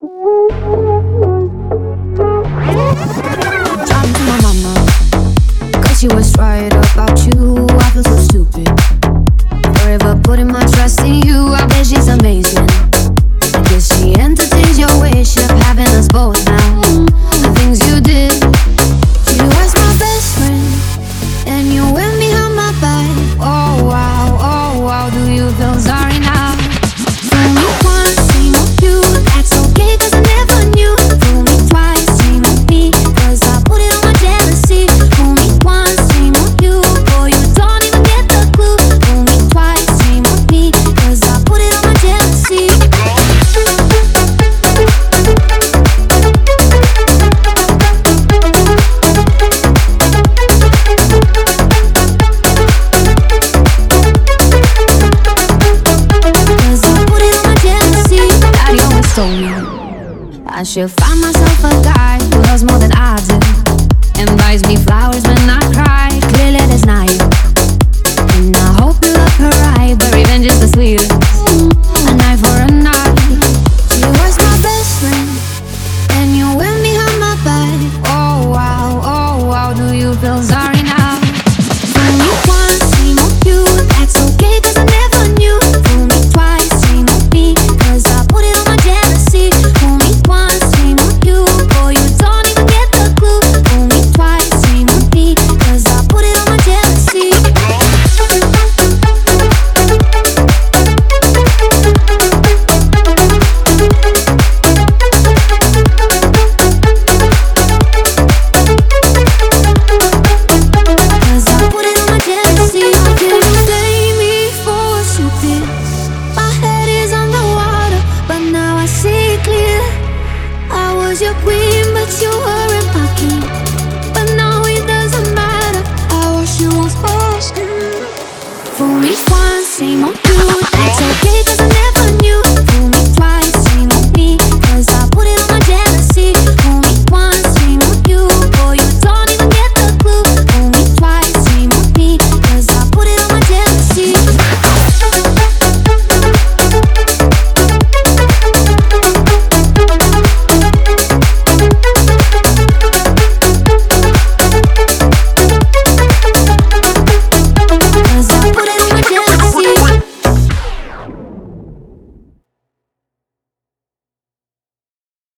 To my she was right about you. I feel so stupid. Putting my trust in you. I bet she's she entertains your wish of having us both now. The things you did, you my best friend, and you my back. Oh wow, oh wow, do you feel sorry? I should find myself a guy. your queen, but you are.